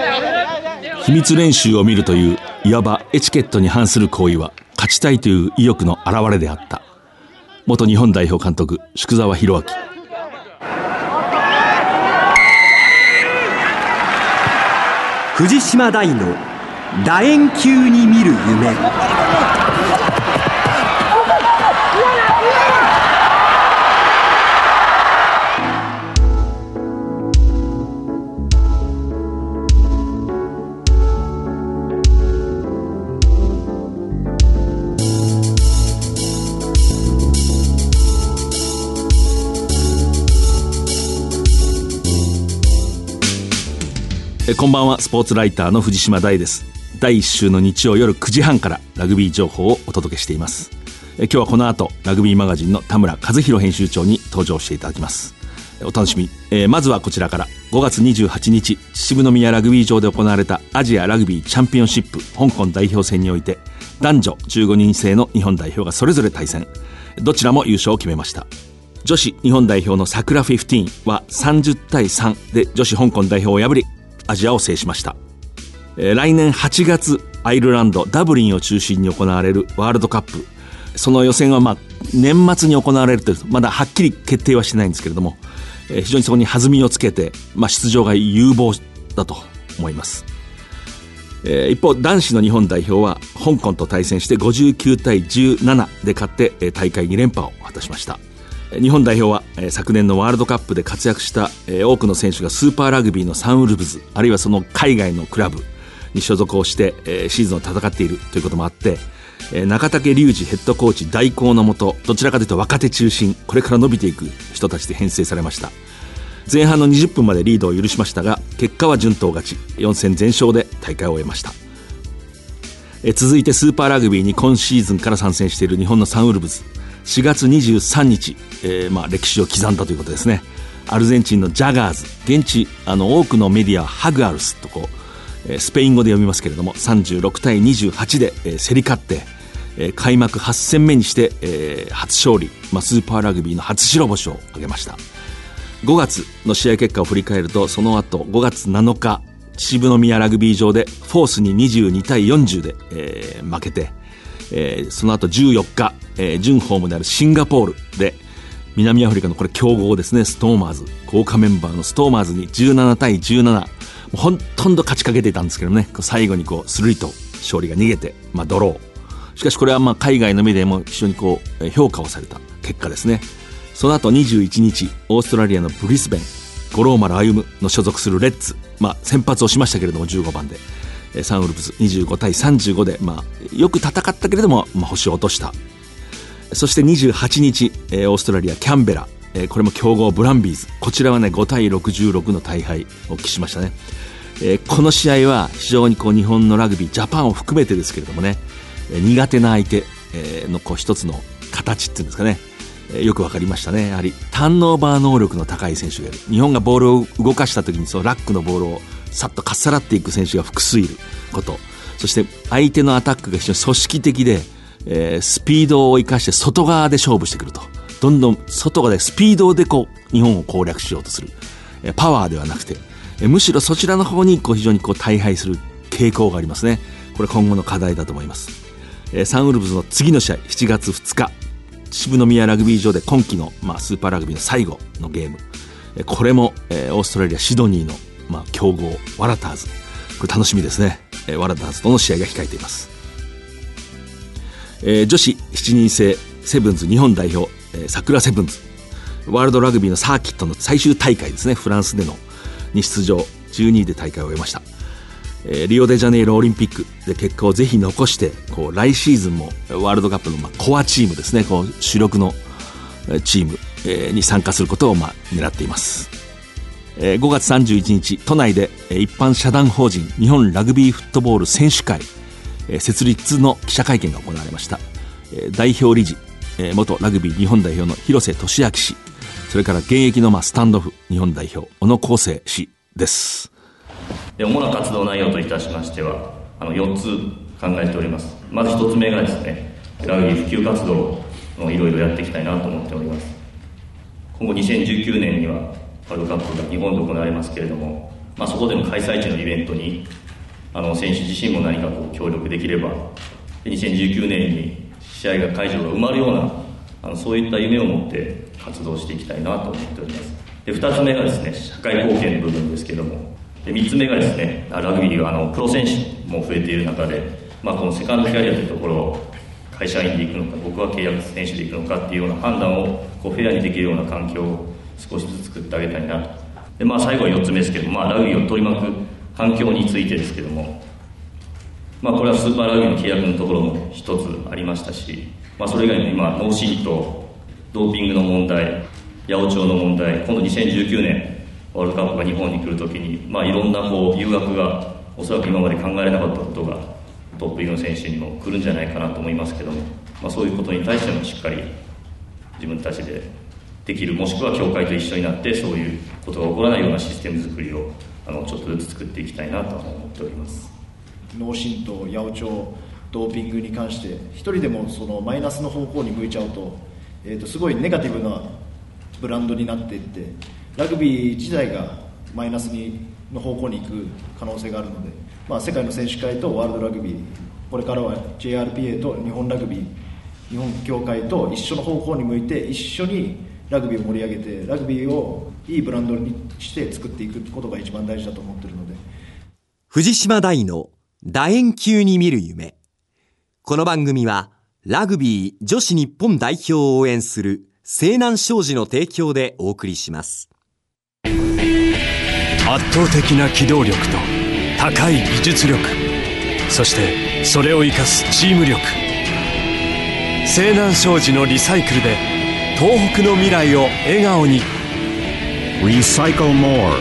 秘密練習を見るといういわばエチケットに反する行為は勝ちたいという意欲の表れであった。元日本代表監督宿澤博明。藤島大の楕円球に見る夢。こんばんは。スポーツライターの藤島大です。第1週の日曜夜9時半からラグビー情報をお届けしています。え今日はこの後ラグビーマガジンの田村和弘編集長に登場していただきます。お楽しみ、えーまずはこちらから。5月28日秩父宮ラグビー場で行われたアジアラグビーチャンピオンシップ香港代表戦において男女15人制の日本代表がそれぞれ対戦。どちらも優勝を決めました。女子日本代表の桜15は30対3で女子香港代表を破りアジアを制しました、来年8月アイルランドダブリンを中心に行われるワールドカップ。その予選はまあ年末に行われるというまだはっきり決定はしてないんですけれども、非常にそこに弾みをつけて、まあ、出場が有望だと思います。一方男子の日本代表は香港と対戦して59対17で勝って大会2連覇を果たしました。日本代表はえ昨年のワールドカップで活躍したえ多くの選手がスーパーラグビーのサンウルブズあるいはその海外のクラブに所属をしてえシーズンを戦っているということもあってえ中竹隆二ヘッドコーチ代行のもとどちらかというと若手中心これから伸びていく人たちで編成されました。前半の20分までリードを許しましたが結果は順当勝ち4戦全勝で大会を終えました。え続いてスーパーラグビーに今シーズンから参戦している日本のサンウルブズ。4月23日、えーまあ、歴史を刻んだということですね。アルゼンチンのジャガーズ現地あの多くのメディアはハグアルスとこう、えースペイン語で読みますけれども36対28で、えー競り勝って、えー開幕8戦目にして、えー初勝利、まあ、スーパーラグビーの初白星を挙げました。5月の試合結果を振り返るとその後5月7日秩父宮ラグビー場でフォースに22対40で、えー負けて、えーその後14日、えー準ホームであるシンガポールで南アフリカのこれ強豪ですねストーマーズ。豪華メンバーのストーマーズに17対17ほとんど勝ちかけていたんですけどね最後にこうスルリと勝利が逃げて、まあ、ドロー。しかしこれはまあ海外のメディアも非常にこう評価をされた結果ですね。その後21日オーストラリアのブリスベン五郎丸歩の所属するレッツ、まあ、先発をしましたけれども15番で。サンウルブズ25対35で、まあ、よく戦ったけれども、まあ、星を落とした。そして28日、えーオーストラリアキャンベラ、えーこれも強豪ブランビーズ。こちらはね5対66の大敗を喫しましたね、えーこの試合は非常にこう日本のラグビージャパンを含めてですけれどもね、えー苦手な相手、えーのこう一つの形っていうんですかね、えーよくわかりましたね。やはりターンオーバー能力の高い選手がいる。日本がボールを動かした時にそのラックのボールをさっとかっさらっていく選手が複数いること。そして相手のアタックが非常に組織的で、えースピードを生かして外側で勝負してくると。どんどん外側でスピードでこう日本を攻略しようとする、えーパワーではなくて、えーむしろそちらの方にこう非常にこう大敗する傾向がありますね。これ今後の課題だと思います、えーサンウルブズの次の試合7月2日。秩父宮ラグビー場で今季の、まあ、スーパーラグビーの最後のゲーム。えーこれも、えーオーストラリアシドニーの、まあ、強豪ワラターズ。これ楽しみですね、えーワラターズとの試合が控えています。えー女子7人制セブンズ日本代表、えー桜セブンズ。ワールドラグビーのサーキットの最終大会ですね。フランスでのに出場。12位で大会を終えました、えーリオデジャネイロオリンピックで結果をぜひ残してこう来シーズンもワールドカップのまあコアチームですね。こう主力のチームに参加することをまあ狙っています。えー5月31日都内でえー一般社団法人日本ラグビーフットボール選手会えー設立の記者会見が行われました。えー代表理事えー元ラグビー日本代表の広瀬俊明氏それから現役のまあスタンドオフ日本代表小野康生氏です。で主な活動内容といたしましてはあの4つ考えております。まず1つ目がですねラグビー普及活動をいろいろやっていきたいなと思っております。今後2019年にはワールドカップが日本で行われますけれどもまあ、そこでの開催地のイベントにあの選手自身も何かこう協力できれば2019年に試合が会場が埋まるようなあのそういった夢を持って活動していきたいなと思っております。で2つ目がですね社会貢献の部分ですけどもで3つ目がですねラグビーはあのプロ選手も増えている中で、まあ、このセカンドキャリアというところを会社員で行くのか僕は契約選手で行くのかっていうような判断をこうフェアにできるような環境を少しずつ作ってあげたいなと。で、まあ、最後は4つ目ですけど、まあ、ラグビーを取り巻く環境についてですけども、まあ、これはスーパーラグビーの契約のところも一つありましたし、まあ、それ以外にも今脳震盪ドーピングの問題八百長の問題今度2019年ワールドカップが日本に来るときに、まあ、いろんなこう誘惑がおそらく今まで考えられなかったことがトップリーグの選手にも来るんじゃないかなと思いますけども、まあ、そういうことに対してもしっかり自分たちでできるもしくは協会と一緒になってそういうことが起こらないようなシステム作りをあのちょっとずつ作っていきたいなと思っております。脳震盪八百長ドーピングに関して一人でもそのマイナスの方向に向いちゃうと,、えー、とすごいネガティブなブランドになっていってラグビー自体がマイナスにの方向に行く可能性があるので、まあ、世界の選手会とワールドラグビーこれからは JRPA と日本ラグビー日本協会と一緒の方向に向いて一緒にラグビーを盛り上げてラグビーをいいブランドにして作っていくことが一番大事だと思っているので。藤島大の楕円球に見る夢。この番組はラグビー女子日本代表を応援する西南商事の提供でお送りします。圧倒的な機動力と高い技術力。そしてそれを生かすチーム力。西南商事のリサイクルで東北の未来を笑顔に Recycle more.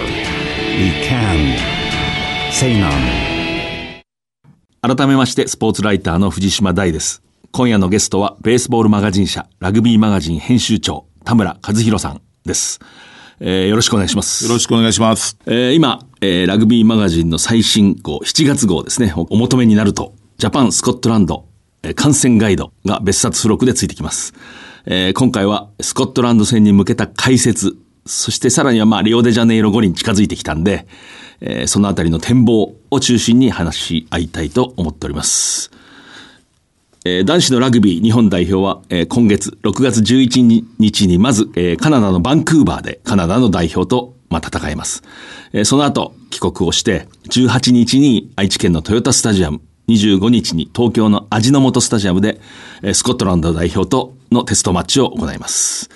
We can. Say none. 改めましてスポーツライターの藤島大です今夜のゲストはベースボールマガジン社ラグビーマガジン編集長田村和弘さんですえー、よろしくお願いします。よろしくお願いします。えー、今、えー、ラグビーマガジンの最新号、7月号ですね、お求めになると、ジャパン、スコットランド、えー、観戦ガイドが別冊付録でついてきます。えー、今回はスコットランド戦に向けた解説、そしてさらにはまあ、リオデジャネイロ五輪近づいてきたんで、えー、そのあたりの展望を中心に話し合いたいと思っております。えー、男子のラグビー日本代表は、えー、今月6月11日にまず、えー、カナダのバンクーバーでカナダの代表と、まあ、戦います。えー、その後帰国をして18日に愛知県のトヨタスタジアム25日に東京の味の素スタジアムで、えー、スコットランド代表とのテストマッチを行います。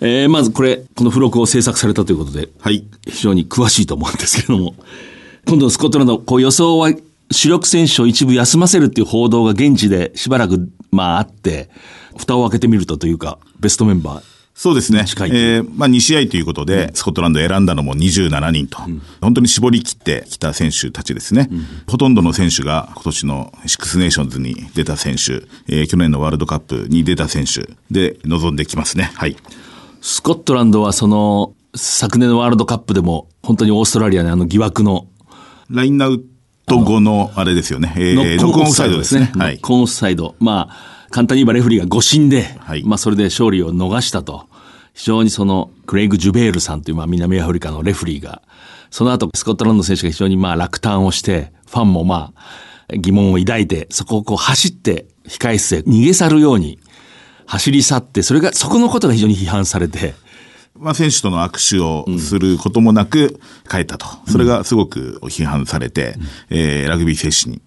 えー、まずこれ、この付録を制作されたということで、はい。非常に詳しいと思うんですけれども、今度のスコットランド、こう予想は主力選手を一部休ませるっていう報道が現地でしばらく、まああって、蓋を開けてみるとというか、ベストメンバー。そうですね。えー、まあ2試合ということで、うん、スコットランド選んだのも27人と、うん、本当に絞り切ってきた選手たちですね。うん、ほとんどの選手が今年のシックスネーションズに出た選手、えー、去年のワールドカップに出た選手で臨んできますね。はい。スコットランドはその、昨年のワールドカップでも、本当にオーストラリアのあの疑惑の、ラインアウト後のあれですよね。えー、ノックオンオフサイドですね。はい。ノックオンオフサイド。まあ、簡単に言えばレフリーが誤審で、はい、まあそれで勝利を逃したと。非常にその、クレイグ・ジュベールさんという、まあ南アフリカのレフリーが、その後スコットランドの選手が非常にまあ落胆をして、ファンもまあ、疑問を抱いて、そこをこう走って、控室へ逃げ去るように、走り去って、それが、そこのことが非常に批判されて、まあ、選手との握手をすることもなく帰ったと。それがすごく批判されて、うん、えー、ラグビー精神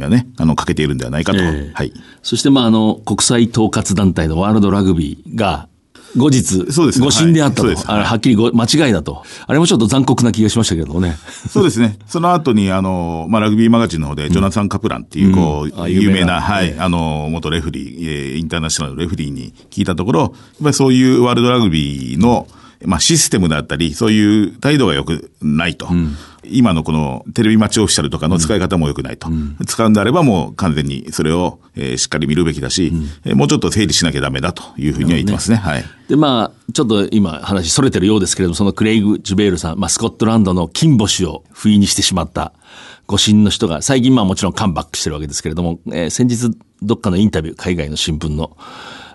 がね、あの、欠けているんではないかと。えー、はい。そして、まあ、あの、国際統括団体のワールドラグビーが、後日、そうですね、誤審であったと。はい、あれはっきり間違いだと。あれもちょっと残酷な気がしましたけどね。そうですね。その後に、あの、まあ、ラグビーマガジンの方で、ジョナサン・カプランっていう、こう、うん、有名な、はい、あの、元レフリー、インターナショナルレフリーに聞いたところ、やっぱりそういうワールドラグビーの、まあ、システムだったり、そういう態度が良くないと。うん、今のこのテレビマッチオフィシャルとかの使い方も良くないと。うん、使うんであればもう完全にそれを、えー、しっかり見るべきだし、うん、もうちょっと整理しなきゃダメだというふうには言ってますね。ねはい。で、まあ、ちょっと今話それてるようですけれども、そのクレイグ・ジュベールさん、まあ、スコットランドの金星を不意にしてしまった誤審の人が、最近まあもちろんカムバックしてるわけですけれども、えー、先日どっかのインタビュー、海外の新聞の、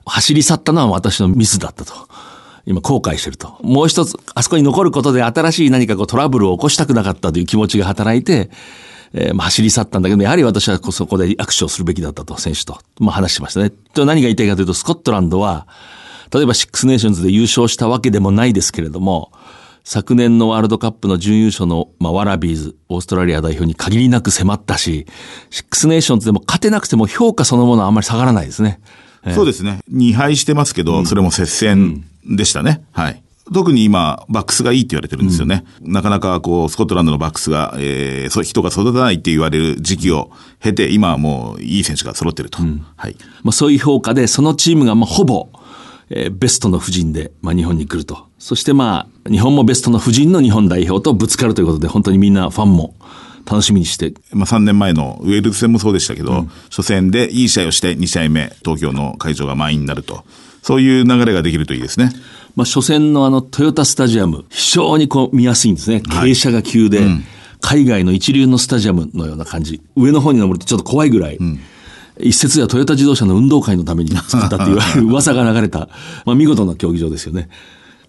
走り去ったのは私のミスだったと。今後悔してると。もう一つ、あそこに残ることで新しい何かこうトラブルを起こしたくなかったという気持ちが働いて、えーまあ、走り去ったんだけど、やはり私はそこで握手をするべきだったと、選手と。まあ、話しましたね。と何が言いたいかというと、スコットランドは、例えばシックスネーションズで優勝したわけでもないですけれども、昨年のワールドカップの準優勝の、まあ、ワラビーズ、オーストラリア代表に限りなく迫ったし、シックスネーションズでも勝てなくても評価そのものはあんまり下がらないですね。そうですね。2敗してますけど、それも接戦でしたね。はい。特に今、バックスがいいって言われてるんですよね。なかなかこう、スコットランドのバックスが、えー、そう人が育たないって言われる時期を経て、今はもういい選手が揃ってると。はい。まあ、そういう評価で、そのチームがまあほぼ、えーベストの布陣で、まあ、日本に来ると。そしてまあ、日本もベストの布陣の日本代表とぶつかるということで、本当にみんなファンも楽しみにして、まあ3年前のウェールズ戦もそうでしたけど、初戦でいい試合をして2試合目、東京の会場が満員になると。そういう流れができるといいですね。まあ、初戦のあの、トヨタスタジアム、非常にこう見やすいんですね。傾斜が急で、海外の一流のスタジアムのような感じ。上の方に登るとちょっと怖いぐらい。一説ではトヨタ自動車の運動会のために作ったって言われる噂が流れた、まあ、見事な競技場ですよね。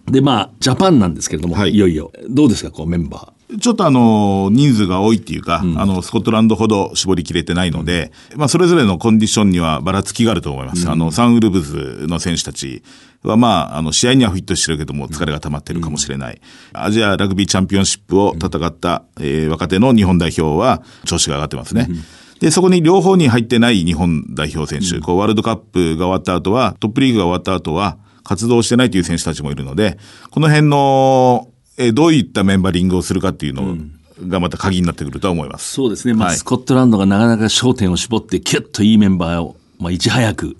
で、まあ、ジャパンなんですけれども、はいい、よいよ、どうですか、こう、メンバー。ちょっとあの、人数が多いっていうか、あの、スコットランドほど絞りきれてないので、まあ、それぞれのコンディションにはばらつきがあると思います。あの、サンウルブズの選手たちは、まあ、あの、試合にはフィットしてるけども、疲れが溜まってるかもしれない。アジアラグビーチャンピオンシップを戦った、えー若手の日本代表は、調子が上がってますね。で、そこに両方に入ってない日本代表選手、こう、ワールドカップが終わった後は、トップリーグが終わった後は、活動してないという選手たちもいるので、この辺の、えーどういったメンバリングをするかっていうのがまた鍵になってくるとは思います。そうですね。まあ、はいスコットランドがなかなか焦点を絞って、キュッといいメンバーを、まあ、いち早く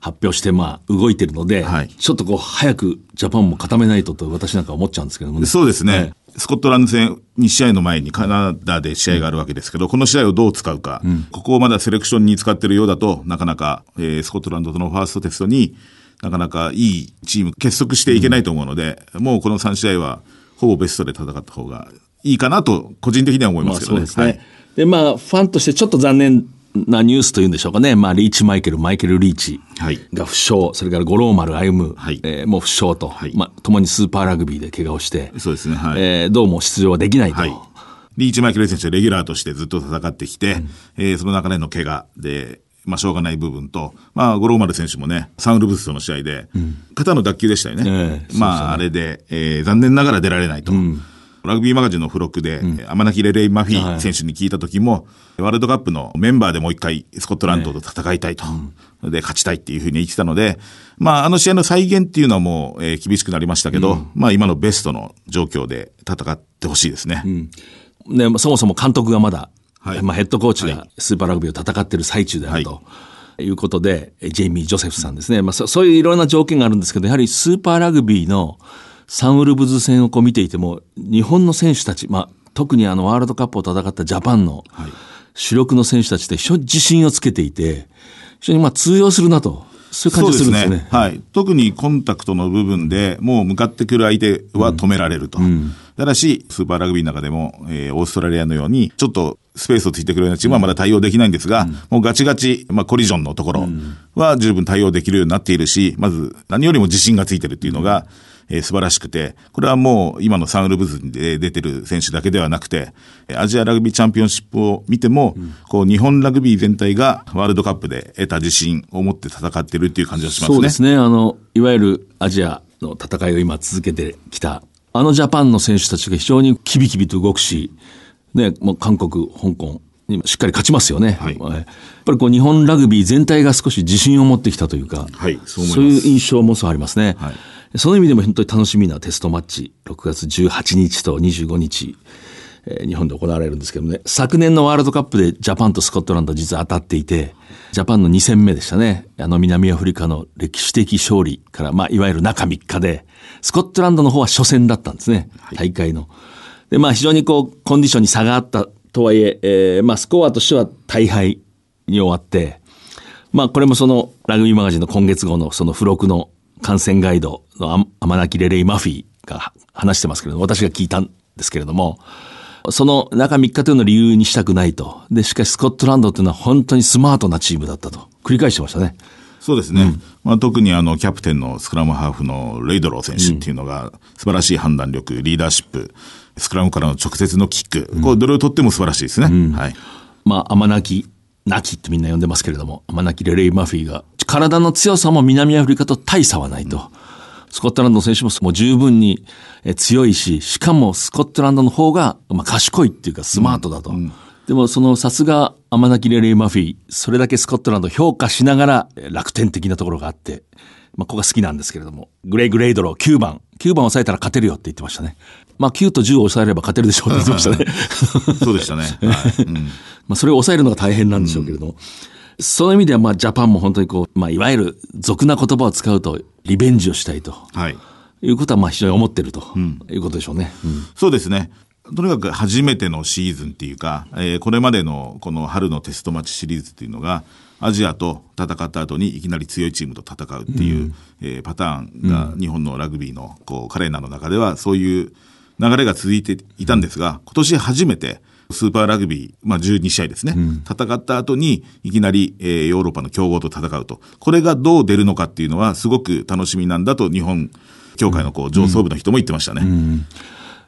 発表して、まあ、動いてるので、はいちょっとこう、早くジャパンも固めないとと、私なんか思っちゃうんですけどもね。そうですね。はいスコットランド戦2試合の前にカナダで試合があるわけですけど、この試合をどう使うか、ここをまだセレクションに使ってるようだと、なかなか、えースコットランドとのファーストテストになかなかいいチーム結束していけないと思うので、もうこの3試合はほぼベストで戦った方がいいかなと、個人的には思いまあますけどね。そうですね。はいで、まあ、ファンとしてちょっと残念なニュースというんでしょうかね。まあ、リーチマイケル、マイケル・リーチはいが負傷、それから五郎丸歩む、はいえーもう負傷と、はいまあ、共にスーパーラグビーで怪我をして、そうですね。はい。えーどうも出場はできないと。はい。リーチマイケル選手はレギュラーとしてずっと戦ってきて、えーその中での怪我で、まあ、しょうがない部分と、まあ、五郎丸選手もね、サンウルブスとの試合で、肩の脱臼でしたよね。ええまあ、あれで、えー残念ながら出られないと。ラグビーマガジンの付録で、天泣レレイ・マフィー選手に聞いた時も、ワールドカップのメンバーでもう一回スコットランドと戦いたいと。で、勝ちたいっていうふうに言ってたので、まあ、あの試合の再現っていうのはもう、えー厳しくなりましたけど、まあ、今のベストの状況で戦ってほしいですね。ね、まあそもそも監督がまだ、はいまあ、ヘッドコーチがはいスーパーラグビーを戦っている最中であると。はいいうことで、ジェイミー・ジョセフさんですね。まあそ、そういういろんな条件があるんですけど、やはりスーパーラグビーのサンウルブズ戦をこう見ていても、日本の選手たち、まあ、特にあのワールドカップを戦ったジャパンの主力の選手たちって非常に自信をつけていて、非常にまあ通用するなと、そういう感じがするんですよね。はい。特にコンタクトの部分でもう向かってくる相手は止められると。ただし、スーパーラグビーの中でも、えーオーストラリアのように、ちょっとスペースをついてくるようなチームはまだ対応できないんですが、もうガチガチ、まあコリジョンのところは十分対応できるようになっているし、まず何よりも自信がついてるっていうのが、えー素晴らしくて、これはもう今のサンウルブズで出てる選手だけではなくて、えーアジアラグビーチャンピオンシップを見ても、こう日本ラグビー全体がワールドカップで得た自信を持って戦ってるっていう感じがしますね。そうですね。あの、いわゆるアジアの戦いを今続けてきた、あのジャパンの選手たちが非常にキビキビと動くし、ね、もう韓国、香港にしっかり勝ちますよね。はいやっぱりこう日本ラグビー全体が少し自信を持ってきたというか、はいそう思いますいう印象もそうありますね。はいその意味でも本当に楽しみなテストマッチ、6月18日と25日、えー日本で行われるんですけどね、昨年のワールドカップでジャパンとスコットランド実は当たっていて、ジャパンの2戦目でしたね。あの南アフリカの歴史的勝利から、まあいわゆる中3日で、スコットランドの方は初戦だったんですね。大会の。で、まあ非常にこう、コンディションに差があったとはいえ、えーまあスコアとしては大敗に終わって、まあこれもそのラグビーマガジンの今月号のその付録の観戦ガイドのアアマナキレレイ・マフィーが話してますけれども、私が聞いたんですけれども、その中3日というのを理由にしたくないと。で、しかしスコットランドというのは本当にスマートなチームだったと。繰り返してましたね。そうですね。まあ、特にあの、キャプテンのスクラムハーフのレイドロー選手っていうのが、素晴らしい判断力、リーダーシップ、スクラムからの直接のキック、こう、どれをとっても素晴らしいですね。はい。まあ、天なき、なきってみんな呼んでますけれども、天なきレレイ・マフィーが、体の強さも南アフリカと大差はないと。スコットランドの選手ももう十分にえ強いし、しかもスコットランドの方が、まあ、賢いっていうかスマートだと。でもそのさすが天なきレレイ・マフィー、それだけスコットランドを評価しながらえ楽天的なところがあって、まあ、ここが好きなんですけれども、グレイ・グレイドロー9番、9番抑えたら勝てるよって言ってましたね。まあ9と10を抑えれば勝てるでしょうって言ってましたね。そうでしたね。はい。うんまあ、それを抑えるのが大変なんでしょうけれども、そういう意味では、まあ、ジャパンも本当にこう、まあ、いわゆる俗な言葉を使うと、リベンジをしたいとはい。いうことは、まあ、非常に思ってるということでしょうね。うんそうですね。とにかく初めてのシーズンっていうか、えーこれまでのこの春のテストマッチシリーズっていうのが、アジアと戦った後にいきなり強いチームと戦うっていう、えーパターンが日本のラグビーのこうカレンダーの中ではそういう流れが続いていたんですが、今年初めてスーパーラグビー、まあ12試合ですね、戦った後にいきなり、えーヨーロッパの強豪と戦うと。これがどう出るのかっていうのはすごく楽しみなんだと日本協会のこう上層部の人も言ってましたね。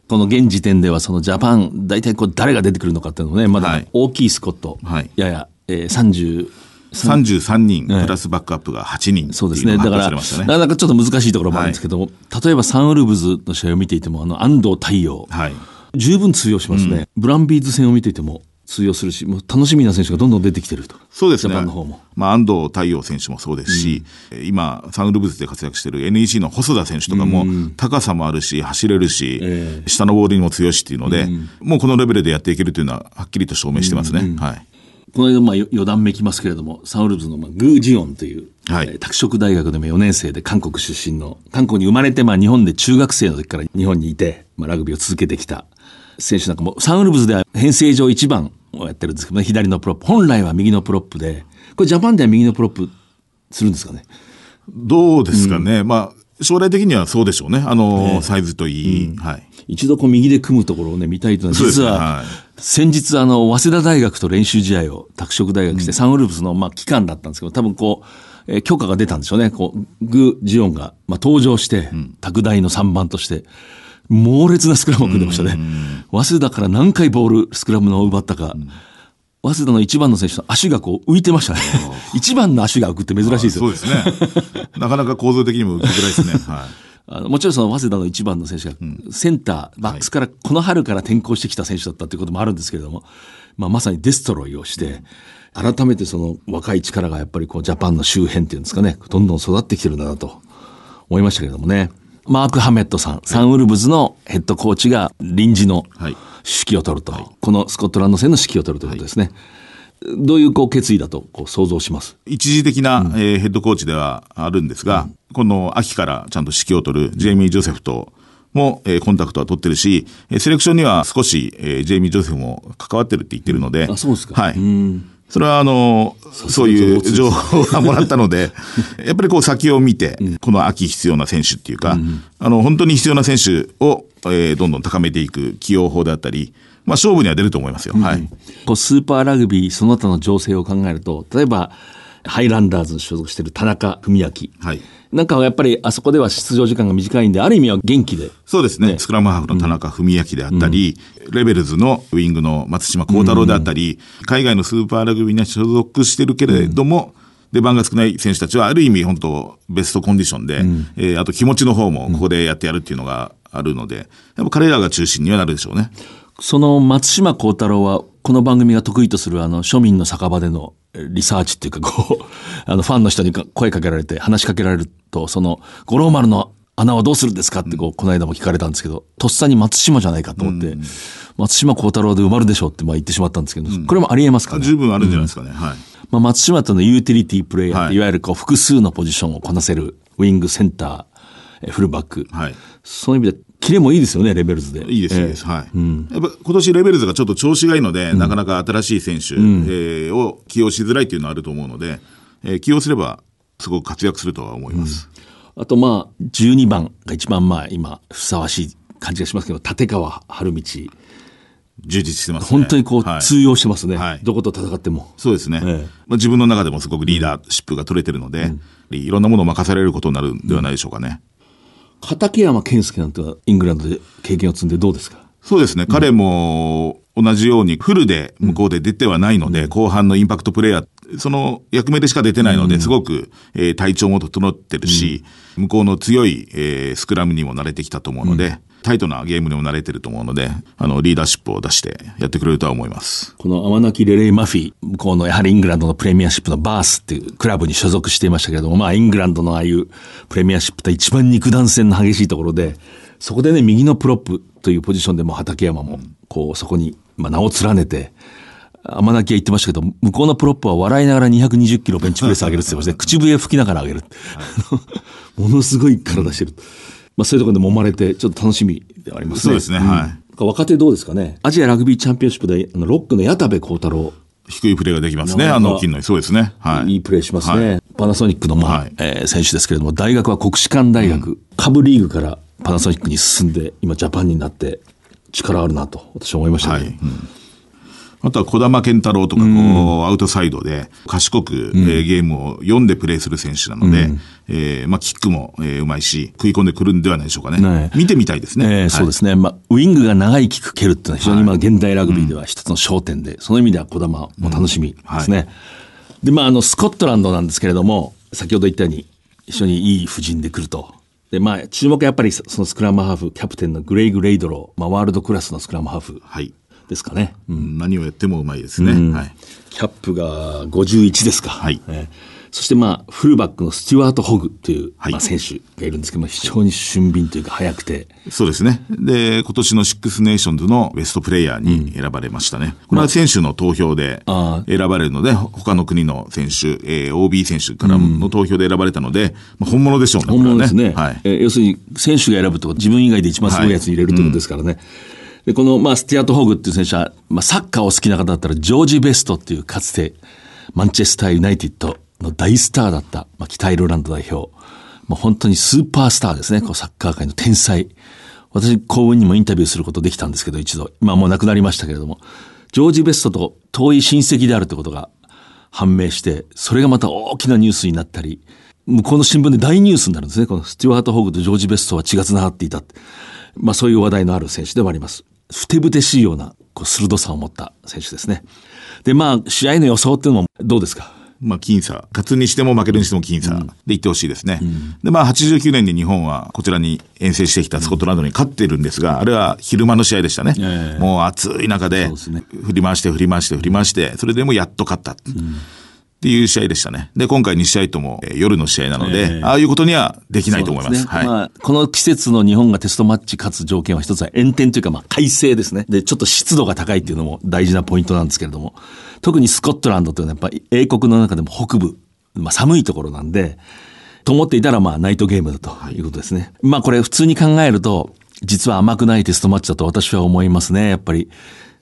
この現時点では、そのジャパン、大体こう、誰が出てくるのかっていうのもね、まだはい。大きいスコット、はい。やや、えー、30、33人プラスバックアップが8人そうですね。だから。なかなかちょっと難しいところもあるんですけども、例えばサンウルブズの試合を見ていても、あの、安藤太陽、はい。十分通用しますね。ブランビーズ戦を見ていても通用するし、もう楽しみな選手がどんどん出てきてると。そうですね。まあ、安藤太陽選手もそうですし、今、サンウルブズで活躍している NEC の細田選手とかも、高さもあるし、走れるし、え下のボールにも強いしっていうので、もうこのレベルでやっていけるというのは、はっきりと証明してますね。はい。この間、まあ、よ余談めきますけれども、サンウルブズの、まあ、具智元という、はいえー拓殖大学でも4年生で韓国出身の、韓国に生まれて、まあ、日本で中学生の時から日本にいて、まあ、ラグビーを続けてきた選手なんかも、サンウルブズでは編成上1番をやってるんですけどね、左のプロップ。本来は右のプロップで、これジャパンでは右のプロップするんですかね？どうですかね？まあ、将来的にはそうでしょうね。あの、サイズといい。はい。一度こう右で組むところをね、見たいというのは、実は、ねはい先日あの、早稲田大学と練習試合を拓殖大学して、サンウルブスのまあ期間だったんですけど、多分こう、えー許可が出たんでしょうね。こう、グ・ジオンが、まあ、登場して、拓大の3番として、猛烈なスクラムを組んでましたね。早稲田から何回ボール、スクラムの奪ったか。早稲田の1番の選手の足がこう浮いてましたね。1 番の足が浮くって珍しいですよ。そうですね。なかなか構造的にも受けづらいですね。はい。あのもちろんその早稲田の一番の選手が、センター、バックスから、この春から転向してきた選手だったということもあるんですけれども、まあ、まさにデストロイをして、改めてその若い力がやっぱりこうジャパンの周辺っていうんですかね、どんどん育ってきてるんだなと思いましたけれどもね。マーク・ハメットさん、サンウルブズのヘッドコーチが臨時のはい。指揮を取ると、このスコットランド戦の指揮を取るということですね。どういうこう決意だとこう想像します？一時的な、えーヘッドコーチではあるんですが、この秋からちゃんと指揮を取るジェイミー・ジョセフとも、えーコンタクトは取ってるし、えーセレクションには少し、えージェイミー・ジョセフも関わってるって言ってるので。あそうですか。はい。それはあの、そういう情報がもらったので、やっぱりこう先を見て、この秋必要な選手っていうか、あの、本当に必要な選手を、えーどんどん高めていく起用法であったり、まあ勝負には出ると思いますよ。はい。こうスーパーラグビーその他の情勢を考えると、例えば、ハイランダーズに所属している田中文明。はい。なんかはやっぱりあそこでは出場時間が短いんで、ある意味は元気で。そうですね。スクラムハーフの田中文明であったり、レベルズのウィングの松島幸太郎であったり、海外のスーパーラグビーには所属してるけれども、出番が少ない選手たちはある意味本当ベストコンディションで、えーあと気持ちの方もここでやってやるっていうのがあるので、やっぱ彼らが中心にはなるでしょうね。その松島幸太郎は、この番組が得意とするあの庶民の酒場でのえリサーチっていうか、こう、あのファンの人にか声かけられて、話しかけられると、その、五郎丸の穴はどうするんですかってこう、この間も聞かれたんですけど、とっさに松島じゃないかと思って、松島幸太郎で埋まるでしょうってまあ言ってしまったんですけど、これもありえますかね？十分あるんじゃないですかね。はい。まあ、松島とのユーティリティプレイヤー、はいい、わゆるこう複数のポジションをこなせるウィング、センターフルバック。はい。そういう意味で、キレもいいですよね、レベルズで。いいです、いいえーです。はい。やっぱ今年レベルズがちょっと調子がいいので、なかなか新しい選手、えーを起用しづらいっていうのはあると思うので、えー起用すればすごく活躍するとは思います。あとまあ、12番が一番まあ、今、ふさわしい感じがしますけど、立川春道。充実してますね。本当にこう、はい通用してますね、はいどこと戦っても。そうですね。ええまあ、自分の中でもすごくリーダーシップが取れてるので、いろんなものを任されることになるんではないでしょうかね。畠山健介なんてのはイングランドで経験を積んでどうですか？そうですね。彼も同じようにフルで向こうで出てはないので、後半のインパクトプレイヤー、その役目でしか出てないので、すごく、えー体調も整ってるし、向こうの強い、えースクラムにも慣れてきたと思うので、タイトなゲームにも慣れてると思うので、あの、リーダーシップを出してやってくれるとは思います。このアマナキ・レレイ・マフィー、向こうのやはりイングランドのプレミアシップのバースっていうクラブに所属していましたけれども、まあイングランドのああいうプレミアシップと一番肉弾戦の激しいところで、そこでね、右のプロップというポジションでも畠山も、こう、そこに、まあ名を連ねて、アマナキは言ってましたけど、向こうのプロップは笑いながら220キロベンチプレス上げるって言ってましたね。口笛吹きながら上げる。ものすごい体してる。まあそういうところで揉まれて、ちょっと楽しみではありますね。そうですねはい若手どうですかね？アジアラグビーチャンピオンシップで、あのロックの矢田部幸太郎。低いプレーができますね。あの、金の、そうですね。はい。いいプレーしますね。はいパナソニックの、まあはいえー選手ですけれども、大学は国士舘大学、下部リーグからパナソニックに進んで、今ジャパンになって力あるなと私は思いましたね。はい。あとは小玉健太郎とか、こう、アウトサイドで、賢く、えーゲームを読んでプレーする選手なので、えーまあ、キックも、えーうまいし、食い込んでくるんではないでしょうかね。ね見てみたいですね。えーはいそうですね。まあ、ウィングが長いキック蹴るっていうのは非常に今現代ラグビーでは一つの焦点で、その意味では小玉も楽しみですね。で、まあ、あの、スコットランドなんですけれども、先ほど言ったように、非常にいい布陣で来ると。で、まあ、注目はやっぱりそのスクラムハーフ、キャプテンのグレイグ・レイドロー、まあ、ワールドクラスのスクラムハーフはい。ですかね。うん何をやってもうまいですね。はい。キャップが51ですか。はいえーそしてまあ、フルバックのスチュワート・ホグという、はいまあ、選手がいるんですけども、非常に俊敏というか速くて、そうですね。で、今年のシックスネーションズのベストプレイヤーに選ばれましたね。これは選手の投票であ選ばれるので、他の国の選手、えー OB 選手からの投票で選ばれたので、まあ、本物でしょうね。本物ですね。これははい。えー要するに、選手が選ぶと、自分以外で一番すごいやつに入れるってことですからね。で、この、まあ、スティアート・ホーグっていう選手は、まあ、サッカーを好きな方だったら、ジョージ・ベストっていう、かつて、マンチェスター・ユナイティッドの大スターだった、まあ、北アイルランド代表。まあ、本当にスーパースターですね。こう、サッカー界の天才。私、幸運にもインタビューすることできたんですけど、一度。今もう亡くなりましたけれども、ジョージ・ベストと遠い親戚であるってことが判明して、それがまた大きなニュースになったり、向こうの新聞で大ニュースになるんですね。このスチュワート・ホーグとジョージ・ベストは血が繋がっていた。まあそういう話題のある選手でもあります。ふてぶてしいようなこう鋭さを持った選手ですね。で、まあ試合の予想っていうのもどうですか？まあ、僅差。勝つにしても負けるにしても僅差で言ってほしいですね。で、まあ、89年に日本はこちらに遠征してきたスコットランドに勝ってるんですが、あれは昼間の試合でしたね。ええもう暑い中で振り回して振り回して振り回して、それでもやっと勝った。っていう試合でしたね。で、今回2試合ともえー夜の試合なので、ええああいうことにはできないと思います。はい。そうでねまあ、この季節の日本がテストマッチ勝つ条件は一つは炎天というか、まあ、快晴ですね。で、ちょっと湿度が高いっていうのも大事なポイントなんですけれども、特にスコットランドというのはやっぱり英国の中でも北部、まあ、寒いところなんで、と思っていたら、まあ、ナイトゲームだということですね。まあ、これ普通に考えると、実は甘くないテストマッチだと私は思いますね。やっぱり、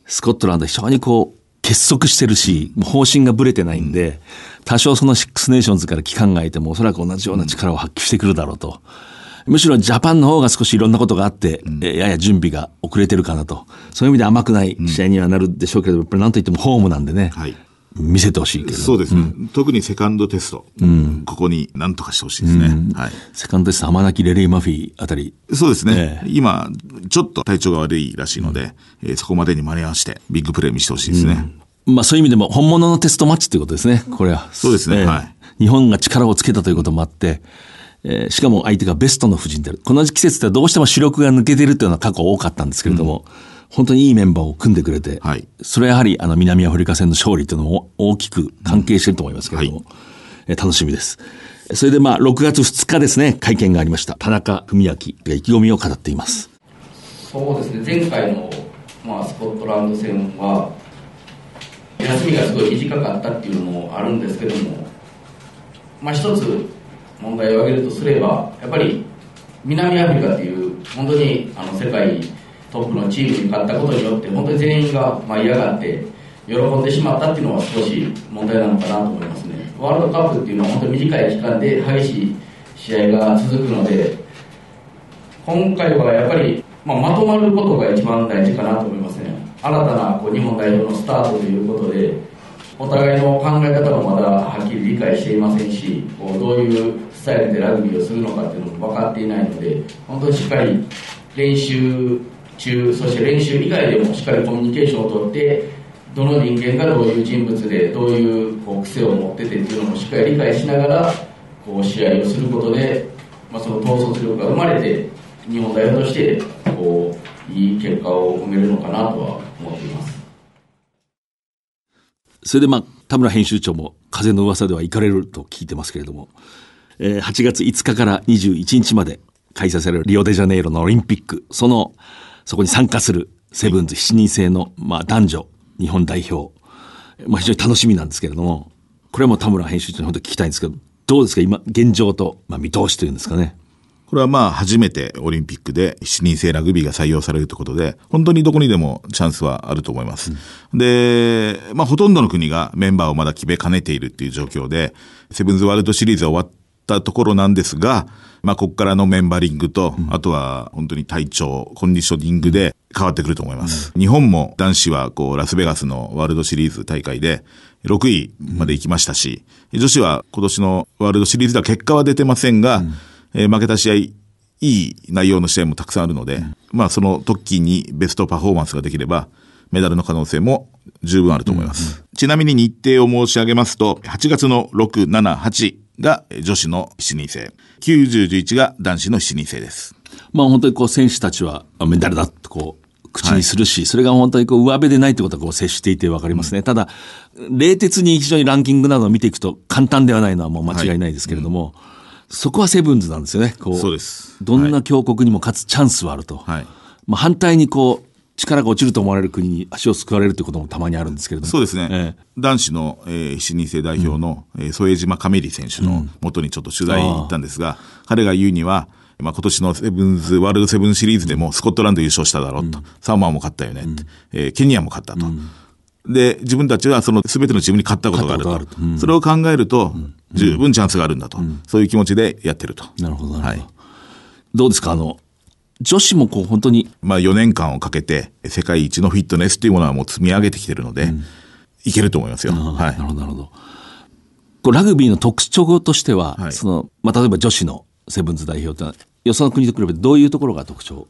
スコットランドは非常にこう、結束してるし、方針がぶれてないんで、多少そのシックスネーションズから期間が空いてもおそらく同じような力を発揮してくるだろうと。むしろジャパンの方が少しいろんなことがあって、えーやや準備が遅れてるかなと。そういう意味で甘くない試合にはなるでしょうけれども、やっぱりなんといってもホームなんでね、はい。見せてほしいけど。そうですね。特にセカンドテスト。ここに何とかしてほしいですね。はい。セカンドテスト、浜泣レレイ・マフィーあたり、そうですね。ええ今、ちょっと体調が悪いらしいので、えーそこまでに間に合わせて、ビッグプレー見せてほしいですね。まあそういう意味でも本物のテストマッチということですね、これは。そうですねはい日本が力をつけたということもあって、えーしかも相手がベストの布陣である。この季節ではどうしても主力が抜けてるというのは過去多かったんですけれども、本当にいいメンバーを組んでくれて、はいそれはやはりあの南アフリカ戦の勝利というのも大きく関係していると思いますけれども、はえー楽しみです。それでまあ6月2日ですね、会見がありました。田中文明が意気込みを語っています。そうですね前回の、まあ、スコットランド戦は休みがすごい短かったっていうのもあるんですけども、まあ、一つ問題を挙げるとすればやっぱり南アフリカっていう本当にあの世界トップのチームに勝ったことによって本当に全員がまあ嫌がって喜んでしまったっていうのは少し問題なのかなと思いますねワールドカップっていうのは本当に短い期間で激しい試合が続くので今回はやっぱり、まあ、まとまることが一番大事かなと思いますね。新たなこう日本代表のスタートということでお互いの考え方もまだはっきり理解していませんしこうどういうスタイルでラグビーをするのかっていうのも分かっていないので本当にしっかり練習中そして練習以外でもしっかりコミュニケーションをとってどの人間がどういう人物でどういうこう癖を持っててっていうのもしっかり理解しながらこう試合をすることで、まあ、その統率力が生まれて日本代表としてこういい結果を生めるのかなとは思っています。それでまあ田村編集長も風の噂では行かれると聞いてますけれども、えー、8月5日から21日まで開催されるリオデジャネイロのオリンピック。そのそこに参加するセブンズ7人制の、まあ、男女日本代表、まあ、非常に楽しみなんですけれどもこれも田村編集長に本当に聞きたいんですけどどうですか？今現状と、まあ、見通しというんですかね。これはまあ初めてオリンピックで7人制ラグビーが採用されるということで、本当にどこにでもチャンスはあると思います。うん、で、まあほとんどの国がメンバーをまだ決めかねているっていう状況で、セブンズワールドシリーズは終わったところなんですが、まあここからのメンバリングと、うん、あとは本当に体調、コンディショニングで変わってくると思います。うん、日本も男子はこうラスベガスのワールドシリーズ大会で6位まで行きましたし、女子は今年のワールドシリーズでは結果は出てませんが、えー、負けた試合、いい内容の試合もたくさんあるので、うん、まあその時にベストパフォーマンスができれば、メダルの可能性も十分あると思います。うんうん、ちなみに日程を申し上げますと、8月の6、7、8が女子の7人制、90、11が男子の7人制です。まあ本当にこう選手たちはメダルだとこう口にするし、はい、それが本当にこう上辺でないということはこう接していてわかりますね。うん、ただ、冷徹に非常にランキングなどを見ていくと簡単ではないのはもう間違いないですけれども、はいうんそこはセブンズなんですよね。こうそうです。どんな強国にも勝つチャンスはあると。はい。まあ、反対にこう、力が落ちると思われる国に足をすくわれるということもたまにあるんですけれども。そうですね。えー、男子の、えー、7人制代表の、うん、えー、添島亀里選手のもとにちょっと取材行ったんですが、うん、彼が言うには、まあ、今年のセブンズ、ワールドセブンシリーズでもスコットランド優勝しただろうと。うん、サーマーも勝ったよね、うん、えー、ケニアも勝ったと。で、自分たちはその全てのチームに勝ったことがあると。あると。うん、それを考えると、十分チャンスがあるんだと、うん、そういう気持ちでやってると。なるほど、はい。どうですか？あの、女子もこう本当に。まあ4年間をかけて世界一のフィットネスっていうものはもう積み上げてきてるので、うん、いけると思いますよ。はい。なるほど、なるほど。こうラグビーの特徴としては、はい、その、まあ例えば女子のセブンズ代表ってよその国と比べてどういうところが特徴？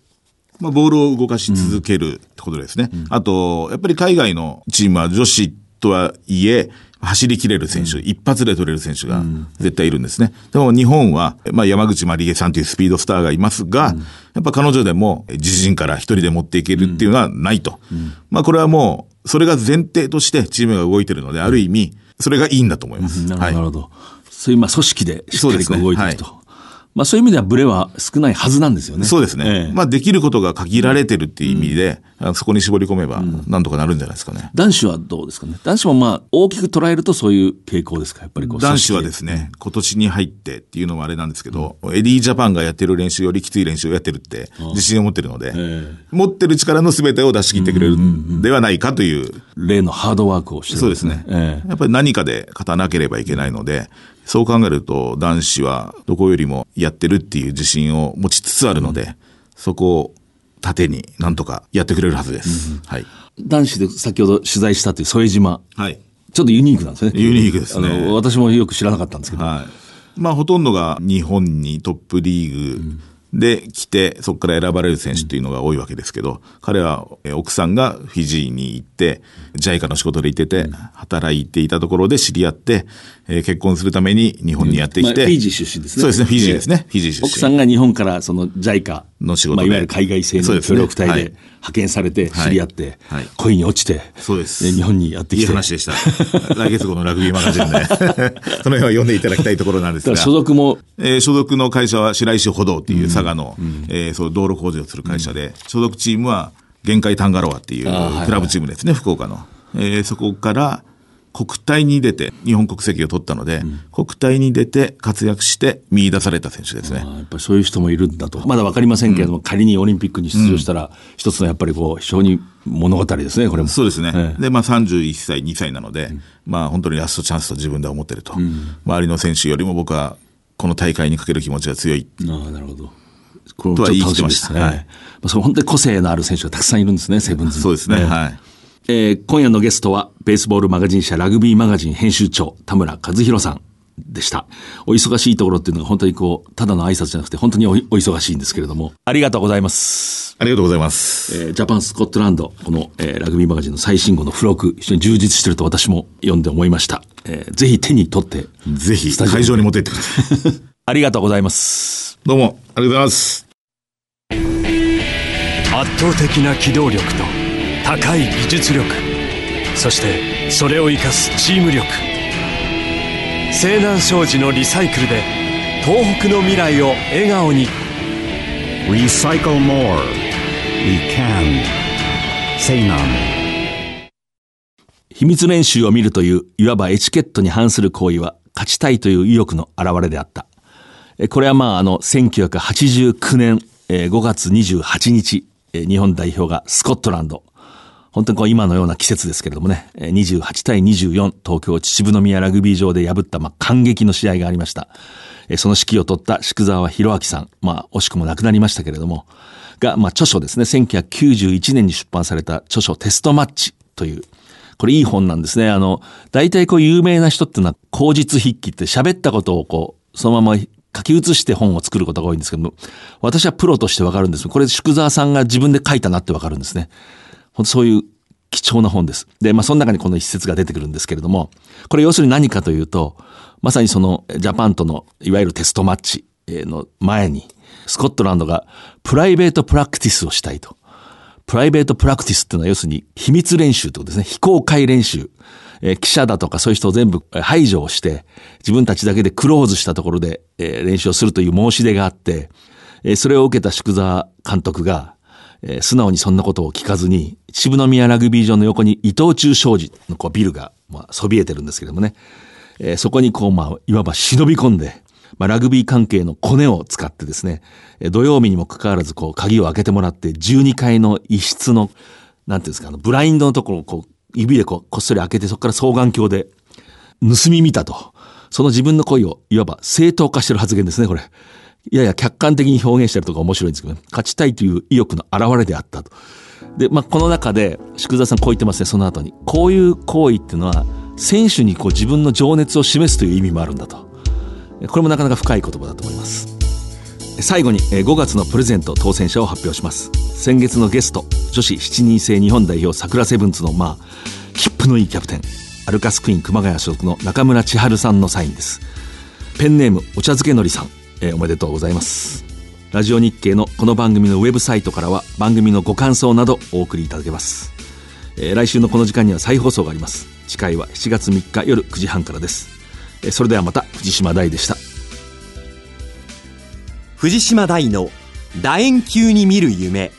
まあ、ボールを動かし続けるってことですね。うん、あと、やっぱり海外のチームは女子とはいえ、走り切れる選手、うん、一発で取れる選手が絶対いるんですね。でも日本は、まあ山口まりえさんというスピードスターがいますが、うん、やっぱ彼女でも自陣から一人で持っていけるっていうのはないと。うん、まあこれはもう、それが前提としてチームが動いてるので、ある意味、それがいいんだと思います。なるほど。はい、そういうまあ組織でしっかり動いていくと。まあそういう意味ではブレは少ないはずなんですよね。そうですね。ええ、まあできることが限られてるっていう意味で、うん、そこに絞り込めばなんとかなるんじゃないですかね。男子はどうですかね？男子もまあ大きく捉えるとそういう傾向ですか、やっぱりこう。男子はですね、今年に入ってっていうのもあれなんですけど、うん、エディジャパンがやってる練習よりきつい練習をやってるって自信を持ってるので、え、持ってる力の全てを出し切ってくれるんではないかという。例のハードワークをしてる、ね、そうですね。やっぱり何かで勝たなければいけないので、そう考えると男子はどこよりもやってるっていう自信を持ちつつあるので、うん、そこを盾になんとかやってくれるはずです。うん、はい。男子で先ほど取材したという添島。はい。ちょっとユニークなんですね。ユニークですね。あの、私もよく知らなかったんですけど。はい。まあ、ほとんどが日本にトップリーグ、うんで来て、そこから選ばれる選手っていうのが多いわけですけど、彼は奥さんがフィジーに行って、ジャイカの仕事で行ってて、働いていたところで知り合って、えー、結婚するために日本にやってきて、フィジー出身ですね。そうですね、フィジーですね。フィジー出身。奥さんが日本からそのジャイカの仕事まあ、いわゆる海外製の協力隊で派遣されて、知り合って、はい、恋に落ちて、そうです。日本にやってきて。いい話でした。来月号のラグビーマガジンで、その辺は読んでいただきたいところなんですが。所属も、えー、所属の会社は白石歩道っていう佐賀の、うん、えー、そう道路工事をする会社で、所属チームは限界タンガロアっていうクラブチームですね、はいはい、福岡の。えー、そこから国体に出て、日本国籍を取ったので、うん、国体に出て活躍して見出された選手ですね。やっぱりそういう人もいるんだと。まだわかりませんけれども、うん、仮にオリンピックに出場したら、一つのやっぱりこう、非常に物語ですね、これも。そうですね。ええ、で、まあ31歳、2歳なので、うん、まあ本当にラストチャンスと自分では思ってると。周りの選手よりも僕は、この大会にかける気持ちが強い。ああ、なるほど。これちょっと楽しみですね。はい、それ本当に個性のある選手がたくさんいるんですね、セブンズ、そうですね。はい。えー、今夜のゲストは、ベースボールマガジン社ラグビーマガジン編集長、田村和弘さん。でした。お忙しいところっていうのが本当にこう、ただの挨拶じゃなくて本当にお忙しいんですけれども、ありがとうございます。ありがとうございます。えー、ジャパンスコットランド、この、えー、ラグビーマガジンの最新号の付録、非常に充実してると私も読んで思いました。えー、ぜひ手に取って、ぜひ、会場に持って行ってください。ありがとうございます。どうも、ありがとうございます。圧倒的な機動力と高い技術力。そしてそれを生かすチーム力。西南商事のリサイクルで東北の未来を笑顔に「Recycle More. We Can」西南。秘密練習を見るといういわばエチケットに反する行為は勝ちたいという意欲の表れであった。これはまああの1989年5月28日日本代表がスコットランド本当にこう今のような季節ですけれどもね、28対24、東京秩父宮ラグビー場で破った、まあ、感激の試合がありました。その指揮を取った宿沢博明さん、まあ、惜しくも亡くなりましたけれども、が、まあ、著書ですね、1991年に出版された著書テストマッチという、これいい本なんですね。あの、大体こう有名な人っていうのは、口実筆記って喋ったことをこう、そのまま書き写して本を作ることが多いんですけども、私はプロとしてわかるんですこれ宿沢さんが自分で書いたなってわかるんですね。本当そういう貴重な本です。で、まあ、その中にこの一節が出てくるんですけれども、これ要するに何かというと、まさにそのジャパンとのいわゆるテストマッチの前に、スコットランドがプライベートプラクティスをしたいと。プライベートプラクティスっていうのは要するに秘密練習ってことですね。非公開練習。えー、記者だとかそういう人を全部排除をして、自分たちだけでクローズしたところで、えー、練習をするという申し出があって、えー、それを受けた宿沢監督が、えー、素直にそんなことを聞かずに、秩父宮ラグビー場の横に伊藤忠商事のこうビルが、まあ、そびえてるんですけどもね、えー、そこにこう、まあ、いわば忍び込んで、まあ、ラグビー関係のコネを使ってですね、え土曜日にもかかわらず、こう、鍵を開けてもらって、12階の一室の、なんていうんですか、あの、ブラインドのところをこう、指でこう、こっそり開けて、そこから双眼鏡で、盗み見たと。その自分の恋を、いわば正当化してる発言ですね、これ。やや客観的に表現してるとか面白いんですけど、勝ちたいという意欲の表れであったと。で、まあ、この中で、宿座さんこう言ってますね、その後に。こういう行為っていうのは、選手にこう自分の情熱を示すという意味もあるんだと。これもなかなか深い言葉だと思います。最後に5月のプレゼント当選者を発表します。先月のゲスト、女子7人制日本代表桜セブンズの、まあ、切符のいいキャプテン、アルカスクイーン熊谷所属の中村千春さんのサインです。ペンネームお茶漬けのりさん。えー、おめでとうございます。ラジオ日経のこの番組のウェブサイトからは番組のご感想などお送りいただけます、えー、来週のこの時間には再放送があります。次回は7月3日夜9時半からです、えー、それではまた藤島大でした。藤島大の楕円球に見る夢。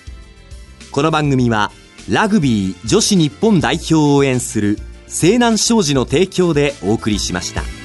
この番組はラグビー女子日本代表を応援する西南商事の提供でお送りしました。